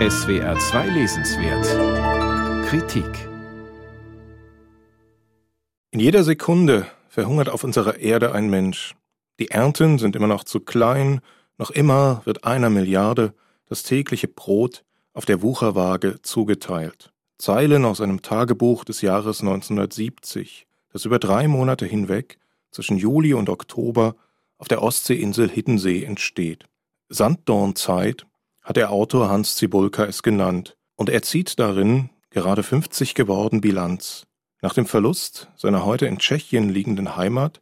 SWR 2 Lesenswert Kritik In jeder Sekunde verhungert auf unserer Erde ein Mensch. Die Ernten sind immer noch zu klein, noch immer wird einer Milliarde das tägliche Brot auf der Wucherwaage zugeteilt. Zeilen aus einem Tagebuch des Jahres 1970, das über drei Monate hinweg zwischen Juli und Oktober auf der Ostseeinsel Hiddensee entsteht. Sanddornzeit hat der Autor Hans Zibulka es genannt, und er zieht darin, gerade 50 geworden, Bilanz. Nach dem Verlust seiner heute in Tschechien liegenden Heimat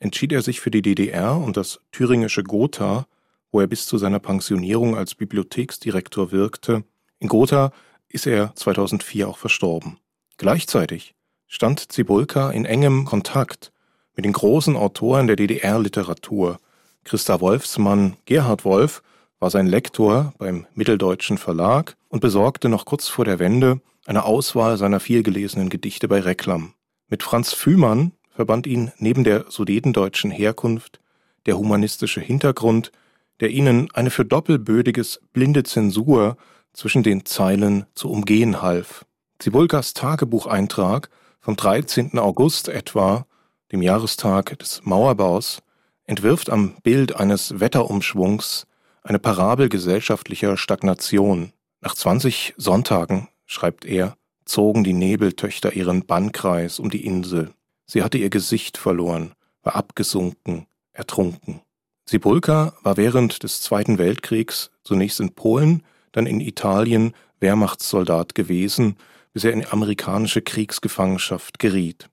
entschied er sich für die DDR und das thüringische Gotha, wo er bis zu seiner Pensionierung als Bibliotheksdirektor wirkte. In Gotha ist er 2004 auch verstorben. Gleichzeitig stand Zibulka in engem Kontakt mit den großen Autoren der DDR-Literatur. Christa Wolfsmann, Gerhard Wolf war sein Lektor beim Mitteldeutschen Verlag und besorgte noch kurz vor der Wende eine Auswahl seiner vielgelesenen Gedichte bei Reklam. Mit Franz Fühmann verband ihn neben der sudetendeutschen Herkunft der humanistische Hintergrund, der ihnen eine für doppelbödiges blinde Zensur zwischen den Zeilen zu umgehen half. Zibulkas Tagebucheintrag vom 13. August etwa, dem Jahrestag des Mauerbaus, entwirft am Bild eines Wetterumschwungs eine Parabel gesellschaftlicher Stagnation. Nach 20 Sonntagen, schreibt er, zogen die Nebeltöchter ihren Bannkreis um die Insel. Sie hatte ihr Gesicht verloren, war abgesunken, ertrunken. Sibulka war während des Zweiten Weltkriegs zunächst in Polen, dann in Italien Wehrmachtssoldat gewesen, bis er in amerikanische Kriegsgefangenschaft geriet.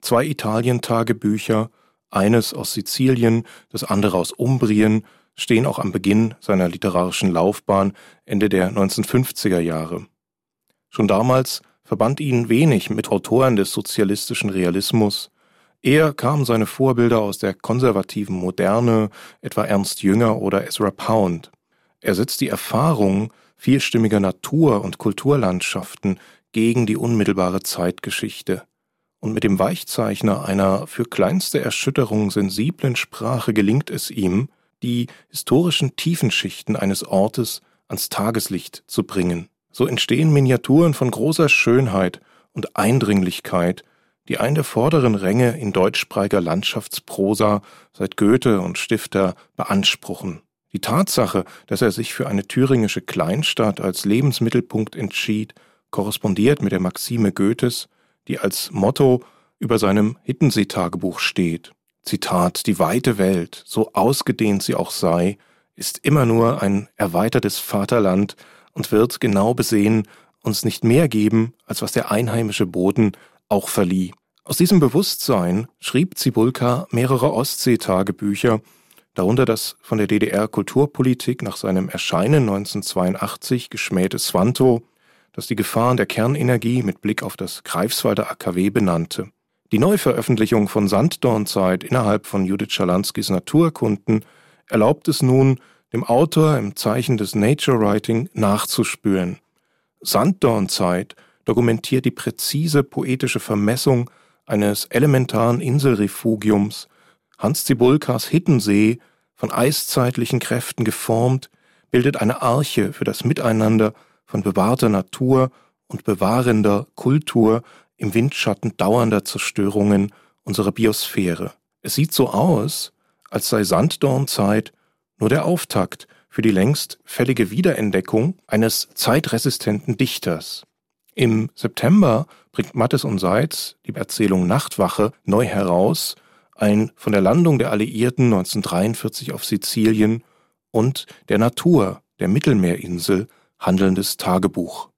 Zwei Italien-Tagebücher, eines aus Sizilien, das andere aus Umbrien, stehen auch am Beginn seiner literarischen Laufbahn Ende der 1950er Jahre. Schon damals verband ihn wenig mit Autoren des sozialistischen Realismus, eher kamen seine Vorbilder aus der konservativen Moderne, etwa Ernst Jünger oder Ezra Pound. Er setzt die Erfahrung vielstimmiger Natur- und Kulturlandschaften gegen die unmittelbare Zeitgeschichte. Und mit dem Weichzeichner einer für kleinste Erschütterung sensiblen Sprache gelingt es ihm, die historischen Tiefenschichten eines Ortes ans Tageslicht zu bringen. So entstehen Miniaturen von großer Schönheit und Eindringlichkeit, die einen der vorderen Ränge in deutschsprachiger Landschaftsprosa seit Goethe und Stifter beanspruchen. Die Tatsache, dass er sich für eine thüringische Kleinstadt als Lebensmittelpunkt entschied, korrespondiert mit der Maxime Goethes, die als Motto über seinem Hittensee-Tagebuch steht. Zitat, die weite Welt, so ausgedehnt sie auch sei, ist immer nur ein erweitertes Vaterland und wird genau besehen uns nicht mehr geben, als was der einheimische Boden auch verlieh. Aus diesem Bewusstsein schrieb Zibulka mehrere Ostseetagebücher, darunter das von der DDR-Kulturpolitik nach seinem Erscheinen 1982 geschmähte Swanto, das die Gefahren der Kernenergie mit Blick auf das Greifswalder AKW benannte. Die Neuveröffentlichung von Sanddornzeit innerhalb von Judith Schalanskys Naturkunden erlaubt es nun, dem Autor im Zeichen des Nature Writing nachzuspüren. Sanddornzeit dokumentiert die präzise poetische Vermessung eines elementaren Inselrefugiums. Hans Zibulkas Hittensee, von eiszeitlichen Kräften geformt, bildet eine Arche für das Miteinander von bewahrter Natur und bewahrender Kultur im Windschatten dauernder Zerstörungen unserer Biosphäre. Es sieht so aus, als sei Sanddornzeit nur der Auftakt für die längst fällige Wiederentdeckung eines zeitresistenten Dichters. Im September bringt Mattes und Seitz die Erzählung Nachtwache neu heraus, ein von der Landung der Alliierten 1943 auf Sizilien und der Natur der Mittelmeerinsel handelndes Tagebuch.